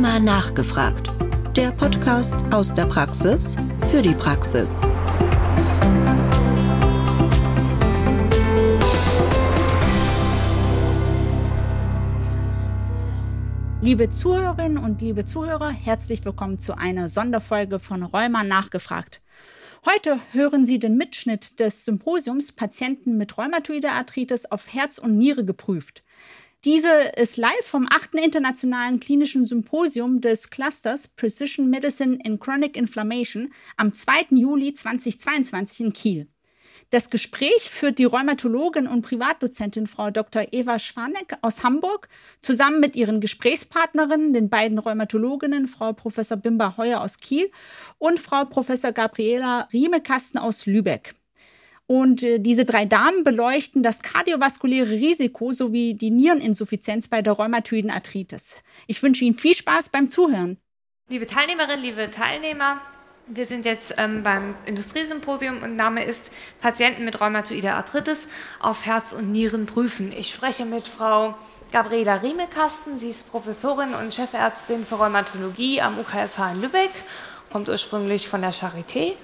Rheuma nachgefragt. Der Podcast aus der Praxis für die Praxis. Liebe Zuhörerinnen und liebe Zuhörer, herzlich willkommen zu einer Sonderfolge von Rheuma nachgefragt. Heute hören Sie den Mitschnitt des Symposiums Patienten mit rheumatoider Arthritis auf Herz und Niere geprüft. Diese ist live vom 8. Internationalen Klinischen Symposium des Clusters Precision Medicine in Chronic Inflammation am 2. Juli 2022 in Kiel. Das Gespräch führt die Rheumatologin und Privatdozentin Frau Dr. Eva Schwanek aus Hamburg zusammen mit ihren Gesprächspartnerinnen, den beiden Rheumatologinnen, Frau Professor Bimba Heuer aus Kiel und Frau Professor Gabriela Riemekasten aus Lübeck. Und äh, diese drei Damen beleuchten das kardiovaskuläre Risiko sowie die Niereninsuffizienz bei der rheumatoiden Arthritis. Ich wünsche Ihnen viel Spaß beim Zuhören. Liebe Teilnehmerinnen, liebe Teilnehmer, wir sind jetzt ähm, beim Industriesymposium und Name ist Patienten mit rheumatoider Arthritis auf Herz und Nieren prüfen. Ich spreche mit Frau Gabriela Riemekasten. Sie ist Professorin und Chefärztin für Rheumatologie am UKSH in Lübeck, kommt ursprünglich von der Charité.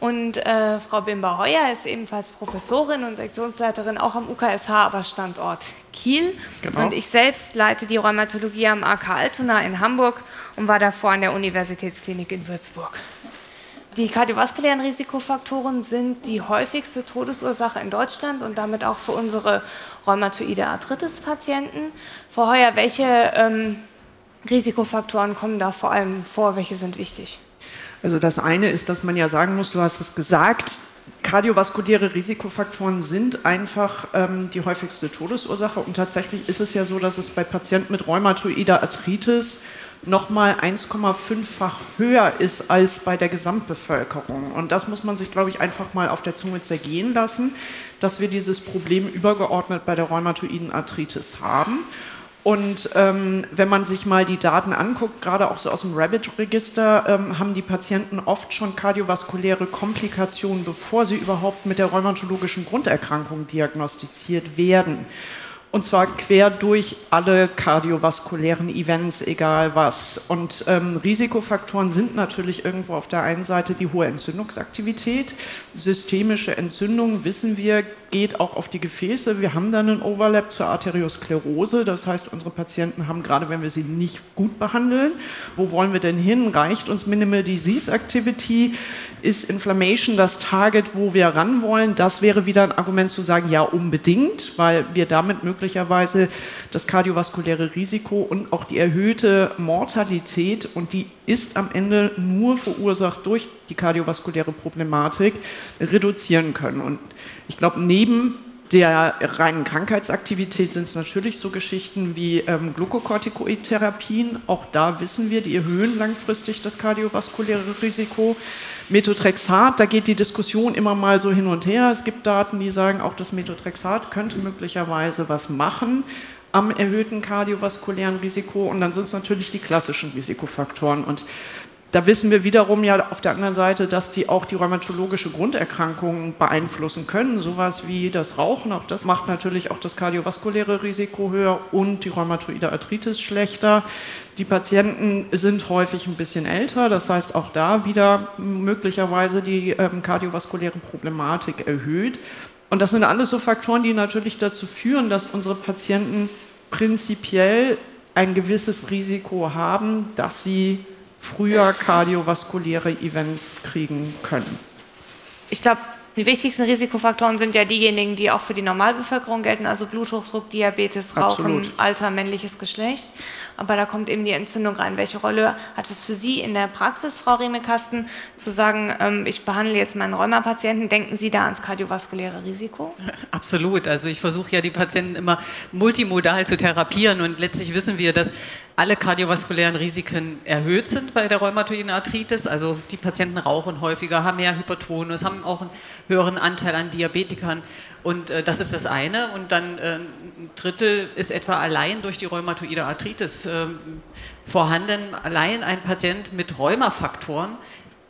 Und äh, Frau Bimba Heuer ist ebenfalls Professorin und Sektionsleiterin auch am UKSH, aber Standort Kiel. Genau. Und ich selbst leite die Rheumatologie am AK Altona in Hamburg und war davor an der Universitätsklinik in Würzburg. Die kardiovaskulären Risikofaktoren sind die häufigste Todesursache in Deutschland und damit auch für unsere rheumatoide Arthritis-Patienten. Frau Heuer, welche ähm, Risikofaktoren kommen da vor allem vor? Welche sind wichtig? Also das eine ist, dass man ja sagen muss, du hast es gesagt, kardiovaskuläre Risikofaktoren sind einfach ähm, die häufigste Todesursache. Und tatsächlich ist es ja so, dass es bei Patienten mit rheumatoider Arthritis nochmal 1,5-fach höher ist als bei der Gesamtbevölkerung. Und das muss man sich, glaube ich, einfach mal auf der Zunge zergehen lassen, dass wir dieses Problem übergeordnet bei der rheumatoiden Arthritis haben. Und ähm, wenn man sich mal die Daten anguckt, gerade auch so aus dem Rabbit-Register, ähm, haben die Patienten oft schon kardiovaskuläre Komplikationen, bevor sie überhaupt mit der rheumatologischen Grunderkrankung diagnostiziert werden. Und zwar quer durch alle kardiovaskulären Events, egal was. Und ähm, Risikofaktoren sind natürlich irgendwo auf der einen Seite die hohe Entzündungsaktivität. Systemische Entzündung, wissen wir, geht auch auf die Gefäße. Wir haben dann einen Overlap zur Arteriosklerose. Das heißt, unsere Patienten haben, gerade wenn wir sie nicht gut behandeln, wo wollen wir denn hin? Reicht uns Minimal Disease Activity? Ist Inflammation das Target, wo wir ran wollen? Das wäre wieder ein Argument zu sagen, ja, unbedingt, weil wir damit möglicherweise das kardiovaskuläre Risiko und auch die erhöhte Mortalität und die ist am Ende nur verursacht durch die kardiovaskuläre Problematik, reduzieren können. Und ich glaube, neben der reinen Krankheitsaktivität sind es natürlich so Geschichten wie ähm, Glukokortikoid-Therapien. Auch da wissen wir, die erhöhen langfristig das kardiovaskuläre Risiko. Methotrexat, da geht die Diskussion immer mal so hin und her. Es gibt Daten, die sagen, auch das Methotrexat könnte möglicherweise was machen am erhöhten kardiovaskulären Risiko. Und dann sind es natürlich die klassischen Risikofaktoren. Und da wissen wir wiederum ja auf der anderen Seite, dass die auch die rheumatologische Grunderkrankung beeinflussen können. Sowas wie das Rauchen, auch das macht natürlich auch das kardiovaskuläre Risiko höher und die rheumatoide Arthritis schlechter. Die Patienten sind häufig ein bisschen älter, das heißt auch da wieder möglicherweise die ähm, kardiovaskuläre Problematik erhöht. Und das sind alles so Faktoren, die natürlich dazu führen, dass unsere Patienten prinzipiell ein gewisses Risiko haben, dass sie früher kardiovaskuläre Events kriegen können. Ich glaube, die wichtigsten Risikofaktoren sind ja diejenigen, die auch für die Normalbevölkerung gelten, also Bluthochdruck, Diabetes, Rauchen, Absolut. Alter, männliches Geschlecht. Aber da kommt eben die Entzündung rein. Welche Rolle hat es für Sie in der Praxis, Frau Remekasten, zu sagen, ähm, ich behandle jetzt meinen Rheumapatienten, denken Sie da ans kardiovaskuläre Risiko? Absolut. Also ich versuche ja die Patienten immer multimodal zu therapieren und letztlich wissen wir, dass alle kardiovaskulären Risiken erhöht sind bei der rheumatoiden Arthritis. Also die Patienten rauchen häufiger, haben mehr Hypertonus, haben auch einen höheren Anteil an Diabetikern. Und äh, das ist das eine. Und dann äh, ein Drittel ist etwa allein durch die rheumatoide Arthritis äh, vorhanden. Allein ein Patient mit Rheumafaktoren,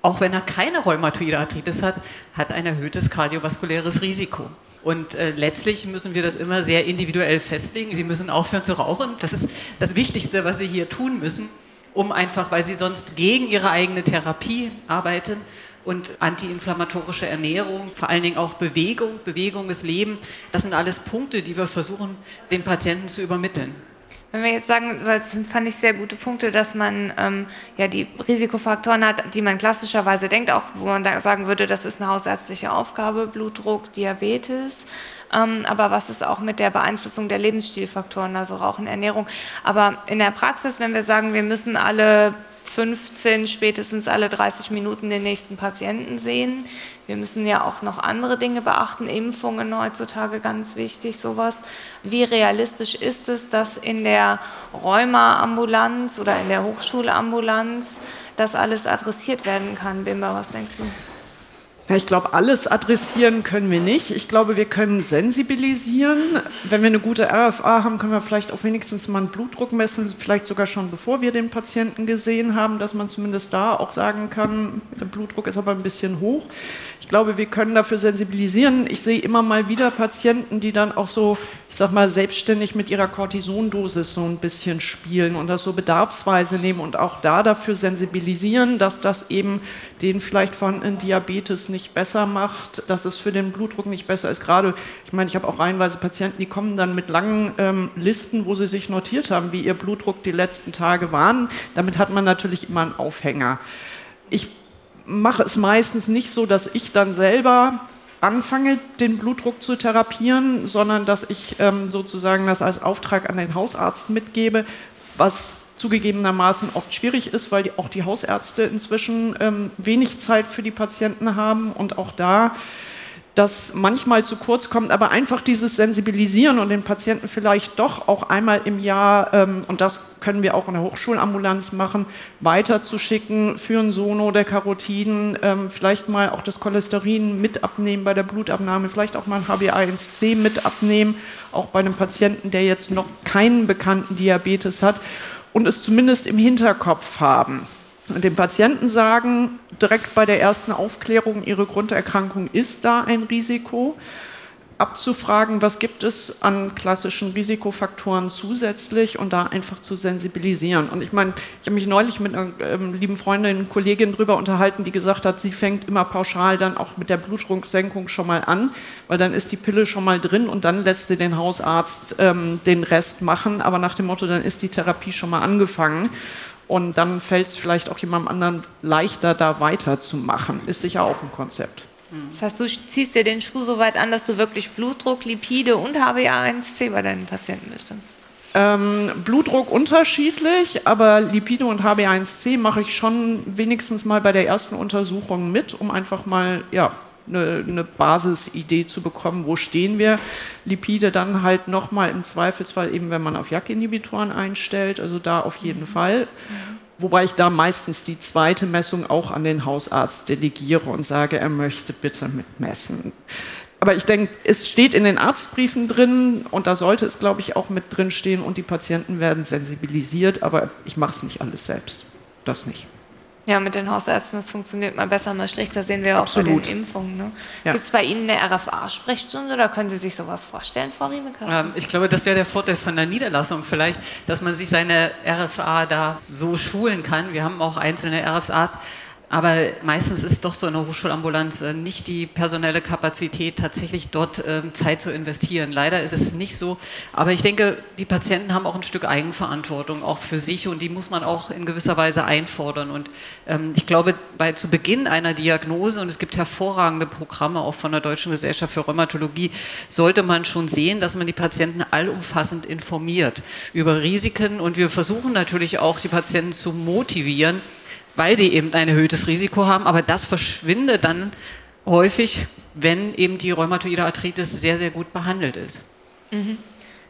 auch wenn er keine rheumatoide Arthritis hat, hat ein erhöhtes kardiovaskuläres Risiko. Und äh, letztlich müssen wir das immer sehr individuell festlegen. Sie müssen aufhören zu rauchen. Das ist das Wichtigste, was Sie hier tun müssen. um einfach, weil sie sonst gegen ihre eigene Therapie arbeiten und antiinflammatorische Ernährung, vor allen Dingen auch Bewegung, Bewegung ist Leben. Das sind alles Punkte, die wir versuchen, den Patienten zu übermitteln. Wenn wir jetzt sagen, weil das fand ich sehr gute Punkte, dass man ähm, ja die Risikofaktoren hat, die man klassischerweise denkt, auch wo man sagen würde, das ist eine hausärztliche Aufgabe, Blutdruck, Diabetes. Ähm, aber was ist auch mit der Beeinflussung der Lebensstilfaktoren, also Rauchen, Ernährung. Aber in der Praxis, wenn wir sagen, wir müssen alle 15, spätestens alle 30 Minuten den nächsten Patienten sehen. Wir müssen ja auch noch andere Dinge beachten, Impfungen heutzutage ganz wichtig, sowas. Wie realistisch ist es, dass in der Rheumaambulanz oder in der Hochschulambulanz das alles adressiert werden kann? Bimba, was denkst du? Ich glaube, alles adressieren können wir nicht. Ich glaube, wir können sensibilisieren. Wenn wir eine gute RFA haben, können wir vielleicht auch wenigstens mal einen Blutdruck messen, vielleicht sogar schon bevor wir den Patienten gesehen haben, dass man zumindest da auch sagen kann, der Blutdruck ist aber ein bisschen hoch. Ich glaube, wir können dafür sensibilisieren. Ich sehe immer mal wieder Patienten, die dann auch so, ich sag mal, selbstständig mit ihrer Cortisondosis so ein bisschen spielen und das so bedarfsweise nehmen und auch da dafür sensibilisieren, dass das eben den vielleicht vorhandenen Diabetes nicht nicht besser macht, dass es für den Blutdruck nicht besser ist. Gerade, ich meine, ich habe auch reihenweise Patienten, die kommen dann mit langen ähm, Listen, wo sie sich notiert haben, wie ihr Blutdruck die letzten Tage waren. Damit hat man natürlich immer einen Aufhänger. Ich mache es meistens nicht so, dass ich dann selber anfange, den Blutdruck zu therapieren, sondern dass ich ähm, sozusagen das als Auftrag an den Hausarzt mitgebe, was zugegebenermaßen oft schwierig ist, weil die, auch die Hausärzte inzwischen ähm, wenig Zeit für die Patienten haben und auch da das manchmal zu kurz kommt, aber einfach dieses Sensibilisieren und den Patienten vielleicht doch auch einmal im Jahr, ähm, und das können wir auch in der Hochschulambulanz machen, weiterzuschicken für ein Sono der Karotiden, ähm, vielleicht mal auch das Cholesterin mit abnehmen bei der Blutabnahme, vielleicht auch mal ein HbA1c mit abnehmen, auch bei einem Patienten, der jetzt noch keinen bekannten Diabetes hat und es zumindest im Hinterkopf haben. Und dem Patienten sagen, direkt bei der ersten Aufklärung, ihre Grunderkrankung ist da ein Risiko abzufragen, was gibt es an klassischen Risikofaktoren zusätzlich und da einfach zu sensibilisieren. Und ich meine, ich habe mich neulich mit einer ähm, lieben Freundin, Kollegin darüber unterhalten, die gesagt hat, sie fängt immer pauschal dann auch mit der Blutdrucksenkung schon mal an, weil dann ist die Pille schon mal drin und dann lässt sie den Hausarzt ähm, den Rest machen, aber nach dem Motto, dann ist die Therapie schon mal angefangen. Und dann fällt es vielleicht auch jemandem anderen leichter, da weiterzumachen. Ist sicher auch ein Konzept. Das heißt, du ziehst dir den Schuh so weit an, dass du wirklich Blutdruck, Lipide und HbA1c bei deinen Patienten bestimmst. Ähm, Blutdruck unterschiedlich, aber Lipide und HbA1c mache ich schon wenigstens mal bei der ersten Untersuchung mit, um einfach mal ja, eine, eine Basisidee zu bekommen, wo stehen wir. Lipide dann halt nochmal im Zweifelsfall eben, wenn man auf JAK-Inhibitoren einstellt, also da auf jeden mhm. Fall. Mhm. Wobei ich da meistens die zweite Messung auch an den Hausarzt delegiere und sage, er möchte bitte mitmessen. Aber ich denke, es steht in den Arztbriefen drin und da sollte es, glaube ich, auch mit drin stehen und die Patienten werden sensibilisiert, aber ich mache es nicht alles selbst. Das nicht. Ja, mit den Hausärzten, das funktioniert mal besser, mal schlechter, sehen wir Absolut. auch bei den Impfungen. Ne? Ja. Gibt es bei Ihnen eine RFA-Sprechstunde oder können Sie sich sowas vorstellen, Frau Riemekasten? Ähm, ich glaube, das wäre der Vorteil von der Niederlassung vielleicht, dass man sich seine RFA da so schulen kann. Wir haben auch einzelne RFAs, aber meistens ist doch so eine Hochschulambulanz äh, nicht die personelle Kapazität, tatsächlich dort ähm, Zeit zu investieren. Leider ist es nicht so. Aber ich denke, die Patienten haben auch ein Stück Eigenverantwortung, auch für sich, und die muss man auch in gewisser Weise einfordern. Und ähm, ich glaube, bei, zu Beginn einer Diagnose, und es gibt hervorragende Programme auch von der Deutschen Gesellschaft für Rheumatologie, sollte man schon sehen, dass man die Patienten allumfassend informiert über Risiken. Und wir versuchen natürlich auch, die Patienten zu motivieren, weil sie eben ein erhöhtes Risiko haben. Aber das verschwindet dann häufig, wenn eben die rheumatoide Arthritis sehr, sehr gut behandelt ist. Mhm.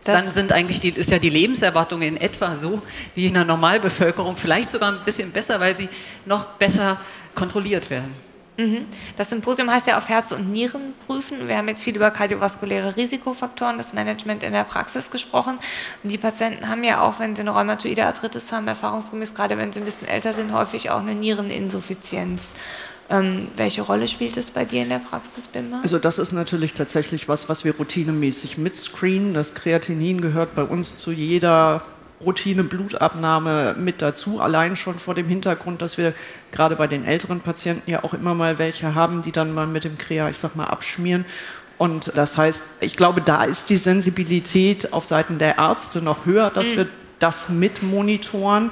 dann sind eigentlich die, ist ja die Lebenserwartung in etwa so wie in der Normalbevölkerung, vielleicht sogar ein bisschen besser, weil sie noch besser kontrolliert werden. Mhm. Das Symposium heißt ja auf Herz und Nieren prüfen. Wir haben jetzt viel über kardiovaskuläre Risikofaktoren, das Management in der Praxis gesprochen. Und die Patienten haben ja auch, wenn sie eine rheumatoide Arthritis haben, erfahrungsgemäß, gerade wenn sie ein bisschen älter sind, häufig auch eine Niereninsuffizienz. Ähm, welche Rolle spielt es bei dir in der Praxis, Bimba? Also das ist natürlich tatsächlich was, was wir routinemäßig mitscreenen. Das Kreatinin gehört bei uns zu jeder Routine Blutabnahme mit dazu, allein schon vor dem Hintergrund, dass wir gerade bei den älteren Patienten ja auch immer mal welche haben, die dann mal mit dem Krea, ich sag mal, abschmieren. Und das heißt, ich glaube, da ist die Sensibilität auf Seiten der Ärzte noch höher, dass mhm. wir das mit monitoren.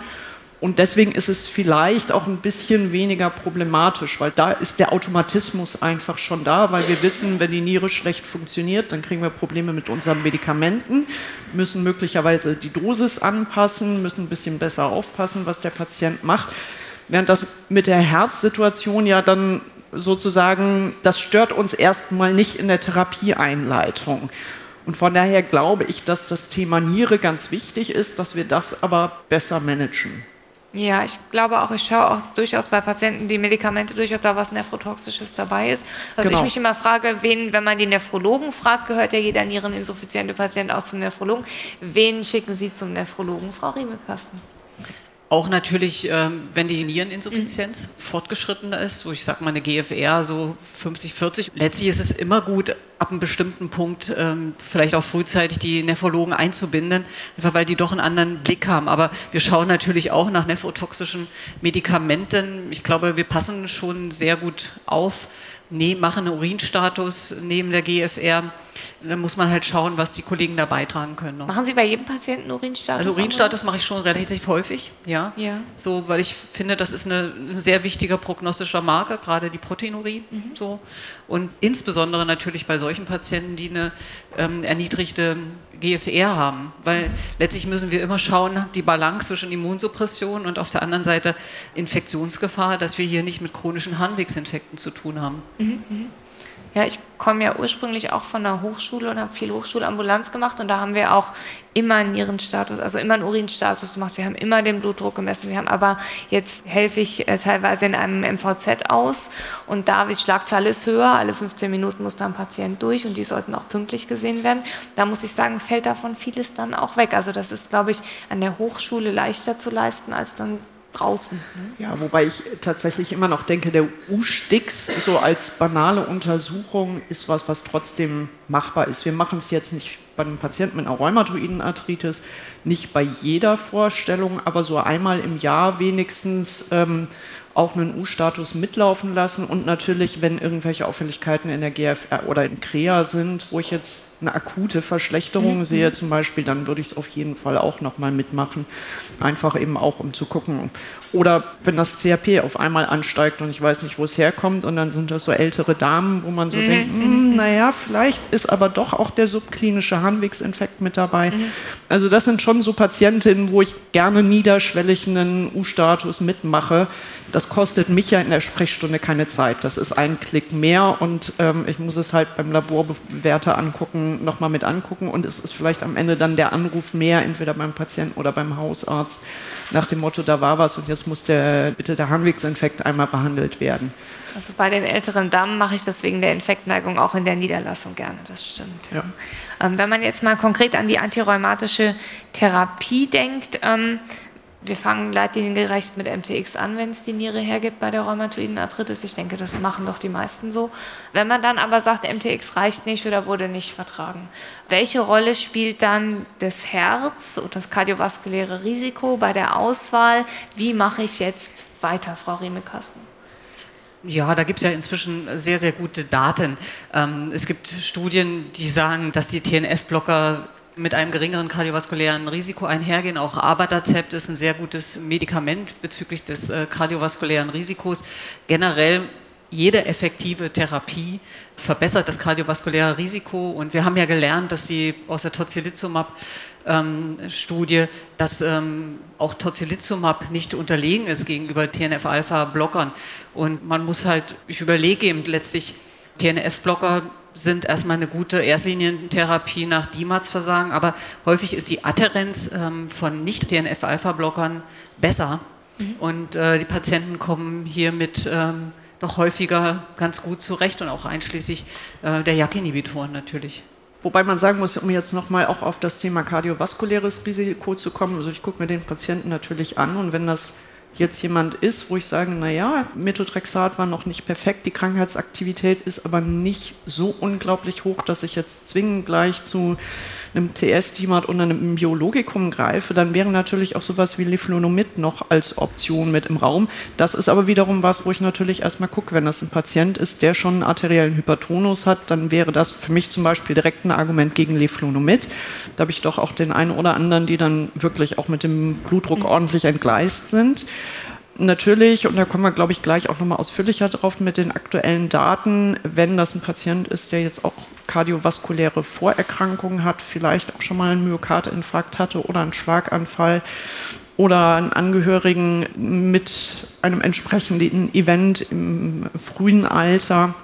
Und deswegen ist es vielleicht auch ein bisschen weniger problematisch, weil da ist der Automatismus einfach schon da, weil wir wissen, wenn die Niere schlecht funktioniert, dann kriegen wir Probleme mit unseren Medikamenten, müssen möglicherweise die Dosis anpassen, müssen ein bisschen besser aufpassen, was der Patient macht. Während das mit der Herzsituation ja dann sozusagen, das stört uns erstmal nicht in der Therapieeinleitung. Und von daher glaube ich, dass das Thema Niere ganz wichtig ist, dass wir das aber besser managen. Ja, ich glaube auch, ich schaue auch durchaus bei Patienten die Medikamente durch, ob da was Nephrotoxisches dabei ist. Also genau. ich mich immer frage, wen, wenn man die Nephrologen fragt, gehört ja jeder niereninsuffiziente Patient auch zum Nephrologen. Wen schicken Sie zum Nephrologen, Frau Riemekasten? Auch natürlich, ähm, wenn die Niereninsuffizienz mhm. fortgeschrittener ist, wo ich sage mal eine GFR so 50, 40. Letztlich ist es immer gut, ab einem bestimmten Punkt ähm, vielleicht auch frühzeitig die Nephrologen einzubinden, einfach weil die doch einen anderen Blick haben. Aber wir schauen natürlich auch nach nephrotoxischen Medikamenten. Ich glaube, wir passen schon sehr gut auf, ne, machen einen Urinstatus neben der GFR dann muss man halt schauen, was die Kollegen da beitragen können. Noch. Machen Sie bei jedem Patienten Urinstatus? Also Urinstatus mache ich schon relativ häufig, ja. ja. So, weil ich finde, das ist eine, ein sehr wichtiger prognostischer Marker, gerade die Proteinurie. Mhm. So. Und insbesondere natürlich bei solchen Patienten, die eine ähm, erniedrigte GFR haben. Weil mhm. letztlich müssen wir immer schauen, die Balance zwischen Immunsuppression und auf der anderen Seite Infektionsgefahr, dass wir hier nicht mit chronischen Harnwegsinfekten zu tun haben. Mhm. Ja, ich komme ja ursprünglich auch von der Hochschule und habe viel Hochschulambulanz gemacht und da haben wir auch immer einen Nierenstatus, also immer einen Urinstatus gemacht. Wir haben immer den Blutdruck gemessen. Wir haben aber jetzt helfe ich äh, teilweise in einem MVZ aus und da die Schlagzahl ist höher. Alle 15 Minuten muss da ein Patient durch und die sollten auch pünktlich gesehen werden. Da muss ich sagen, fällt davon vieles dann auch weg. Also das ist, glaube ich, an der Hochschule leichter zu leisten als dann draußen. Ne? Ja, wobei ich tatsächlich immer noch denke, der U-Stix so als banale Untersuchung ist was, was trotzdem machbar ist. Wir machen es jetzt nicht bei einem Patienten mit einer rheumatoiden Arthritis, nicht bei jeder Vorstellung, aber so einmal im Jahr wenigstens ähm, auch einen U-Status mitlaufen lassen und natürlich, wenn irgendwelche Auffälligkeiten in der GFR oder in CREA sind, wo ich jetzt eine akute Verschlechterung mhm. sehe zum Beispiel, dann würde ich es auf jeden Fall auch nochmal mitmachen. Einfach eben auch, um zu gucken. Oder wenn das CRP auf einmal ansteigt und ich weiß nicht, wo es herkommt und dann sind das so ältere Damen, wo man so mhm. denkt, hm, naja, vielleicht ist aber doch auch der subklinische Harnwegsinfekt mit dabei. Mhm. Also das sind schon so Patientinnen, wo ich gerne niederschwellig einen U-Status mitmache. Das kostet mich ja in der Sprechstunde keine Zeit. Das ist ein Klick mehr und ähm, ich muss es halt beim Laborbewerter angucken, nochmal mit angucken und es ist vielleicht am Ende dann der Anruf mehr, entweder beim Patienten oder beim Hausarzt, nach dem Motto, da war was und jetzt muss der, bitte der Harnwegsinfekt einmal behandelt werden. Also bei den älteren Damen mache ich das wegen der Infektneigung auch in der Niederlassung gerne, das stimmt. Ja. Ähm, wenn man jetzt mal konkret an die antirheumatische Therapie denkt, ähm, wir fangen leitliniengerecht mit MTX an, wenn es die Niere hergibt bei der rheumatoiden Arthritis. Ich denke, das machen doch die meisten so. Wenn man dann aber sagt, MTX reicht nicht oder wurde nicht vertragen, welche Rolle spielt dann das Herz und das kardiovaskuläre Risiko bei der Auswahl? Wie mache ich jetzt weiter, Frau Riemekasten? Ja, da gibt es ja inzwischen sehr, sehr gute Daten. Ähm, es gibt Studien, die sagen, dass die TNF-Blocker mit einem geringeren kardiovaskulären Risiko einhergehen. Auch Abatacept ist ein sehr gutes Medikament bezüglich des äh, kardiovaskulären Risikos. Generell jede effektive Therapie verbessert das kardiovaskuläre Risiko. Und wir haben ja gelernt, dass sie aus der Tocilizumab-Studie, ähm, dass ähm, auch Tocilizumab nicht unterlegen ist gegenüber TNF-Alpha-Blockern. Und man muss halt, ich überlege eben letztlich, TNF-Blocker sind erstmal eine gute Erstlinientherapie nach DIMARS-Versagen, aber häufig ist die Adherenz ähm, von Nicht-TNF-Alpha-Blockern besser mhm. und äh, die Patienten kommen hier mit ähm, doch häufiger ganz gut zurecht und auch einschließlich äh, der JAK-Inhibitoren natürlich. Wobei man sagen muss, um jetzt nochmal auch auf das Thema kardiovaskuläres Risiko zu kommen, also ich gucke mir den Patienten natürlich an und wenn das jetzt jemand ist, wo ich sage, naja, Methotrexat war noch nicht perfekt, die Krankheitsaktivität ist aber nicht so unglaublich hoch, dass ich jetzt zwingend gleich zu einem TS-Timat oder einem Biologikum greife, dann wäre natürlich auch sowas wie Leflunomid noch als Option mit im Raum. Das ist aber wiederum was, wo ich natürlich erstmal gucke, wenn das ein Patient ist, der schon einen arteriellen Hypertonus hat, dann wäre das für mich zum Beispiel direkt ein Argument gegen Leflunomid. Da habe ich doch auch den einen oder anderen, die dann wirklich auch mit dem Blutdruck ordentlich entgleist sind natürlich, und da kommen wir, glaube ich, gleich auch nochmal ausführlicher drauf mit den aktuellen Daten, wenn das ein Patient ist, der jetzt auch kardiovaskuläre Vorerkrankungen hat, vielleicht auch schon mal einen Myokardinfarkt hatte oder einen Schlaganfall oder einen Angehörigen mit einem entsprechenden Event im frühen Alter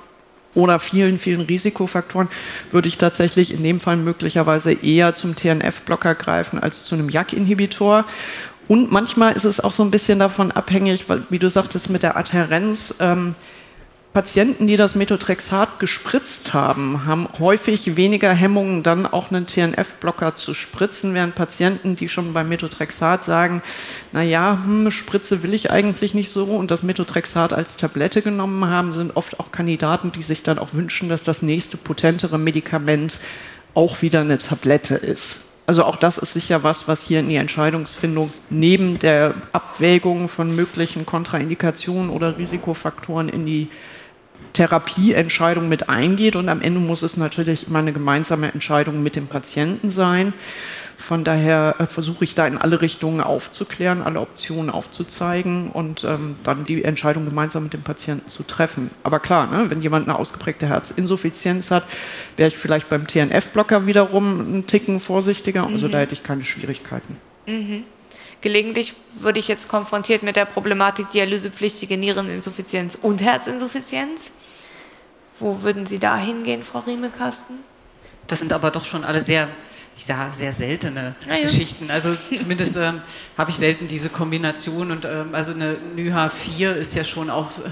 oder vielen, vielen Risikofaktoren, würde ich tatsächlich in dem Fall möglicherweise eher zum TNF-Blocker greifen als zu einem JAK-Inhibitor. Und manchmal ist es auch so ein bisschen davon abhängig, weil, wie du sagtest, mit der Adherenz. Ähm, Patienten, die das Methotrexat gespritzt haben, haben häufig weniger Hemmungen, dann auch einen TNF-Blocker zu spritzen, während Patienten, die schon beim Methotrexat sagen, naja, hm, Spritze will ich eigentlich nicht so und das Methotrexat als Tablette genommen haben, sind oft auch Kandidaten, die sich dann auch wünschen, dass das nächste potentere Medikament auch wieder eine Tablette ist. Also auch das ist sicher was, was hier in die Entscheidungsfindung neben der Abwägung von möglichen Kontraindikationen oder Risikofaktoren in die Therapieentscheidung mit eingeht. Und am Ende muss es natürlich immer eine gemeinsame Entscheidung mit dem Patienten sein. Von daher äh, versuche ich da in alle Richtungen aufzuklären, alle Optionen aufzuzeigen und ähm, dann die Entscheidung gemeinsam mit dem Patienten zu treffen. Aber klar, ne, wenn jemand eine ausgeprägte Herzinsuffizienz hat, wäre ich vielleicht beim TNF-Blocker wiederum einen Ticken vorsichtiger. Also mhm. da hätte ich keine Schwierigkeiten. Mhm. Gelegentlich würde ich jetzt konfrontiert mit der Problematik dialysepflichtige Niereninsuffizienz und Herzinsuffizienz. Wo würden Sie da hingehen, Frau Riemekasten? Das sind aber doch schon alle sehr ich sage, sehr seltene ja, ja. Geschichten. Also zumindest ähm, habe ich selten diese Kombination und ähm, also eine NYHA 4 ist ja schon auch äh,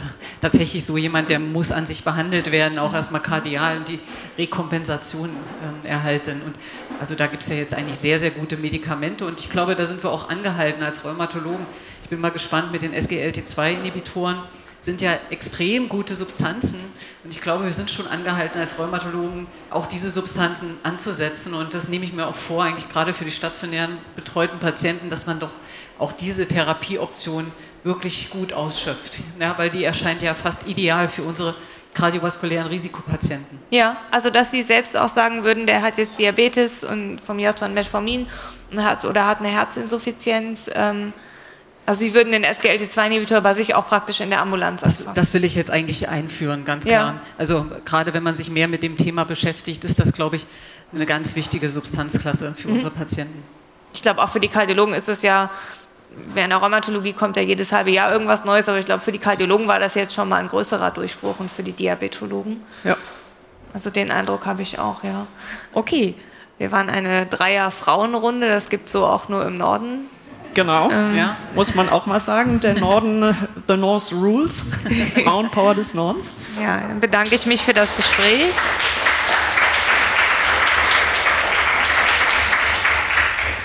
tatsächlich so jemand, der muss an sich behandelt werden, auch erstmal kardial und die Rekompensation ähm, erhalten. Und also da gibt es ja jetzt eigentlich sehr, sehr gute Medikamente und ich glaube, da sind wir auch angehalten als Rheumatologen. Ich bin mal gespannt mit den SGLT2-Inhibitoren sind ja extrem gute Substanzen. Und ich glaube, wir sind schon angehalten, als Rheumatologen auch diese Substanzen anzusetzen. Und das nehme ich mir auch vor, eigentlich gerade für die stationären betreuten Patienten, dass man doch auch diese Therapieoption wirklich gut ausschöpft. Ja, weil die erscheint ja fast ideal für unsere kardiovaskulären Risikopatienten. Ja, also dass Sie selbst auch sagen würden, der hat jetzt Diabetes und vom Jaston Metformin und hat, oder hat eine Herzinsuffizienz. Ähm, also Sie würden den SGLT2-Inhibitor bei sich auch praktisch in der Ambulanz anfangen. Das, das will ich jetzt eigentlich einführen, ganz klar. Ja. Also gerade wenn man sich mehr mit dem Thema beschäftigt, ist das, glaube ich, eine ganz wichtige Substanzklasse für mhm. unsere Patienten. Ich glaube, auch für die Kardiologen ist es ja, während der Rheumatologie kommt ja jedes halbe Jahr irgendwas Neues, aber ich glaube, für die Kardiologen war das jetzt schon mal ein größerer Durchbruch und für die Diabetologen. Ja. Also den Eindruck habe ich auch, ja. Okay, wir waren eine Dreier-Frauenrunde, das gibt es so auch nur im Norden Genau, ähm, ja. muss man auch mal sagen. Der Norden, the North rules. Frauenpower des Nordens. Ja, dann bedanke ich mich für das Gespräch.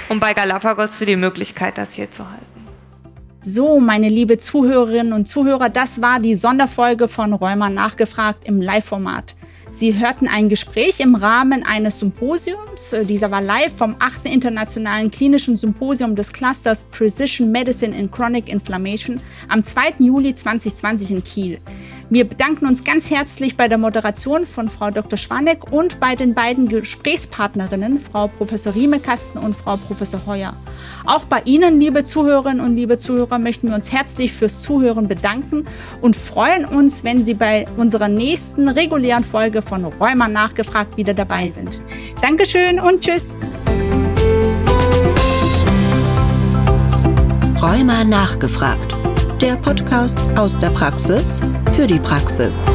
Und bei Galapagos für die Möglichkeit, das hier zu halten. So, meine liebe Zuhörerinnen und Zuhörer, das war die Sonderfolge von Rheuma nachgefragt im Live-Format. Sie hörten ein Gespräch im Rahmen eines Symposiums. Dieser war live vom 8. Internationalen Klinischen Symposium des Clusters Precision Medicine in Chronic Inflammation am 2. Juli 2020 in Kiel. Wir bedanken uns ganz herzlich bei der Moderation von Frau Dr. Schwanek und bei den beiden Gesprächspartnerinnen, Frau Professor Riemekasten und Frau Professor Heuer. Auch bei Ihnen, liebe Zuhörerinnen und liebe Zuhörer, möchten wir uns herzlich fürs Zuhören bedanken und freuen uns, wenn Sie bei unserer nächsten regulären Folge von Rheuma nachgefragt wieder dabei sind. Dankeschön und tschüss. Rheuma nachgefragt der Podcast aus der Praxis für die Praxis.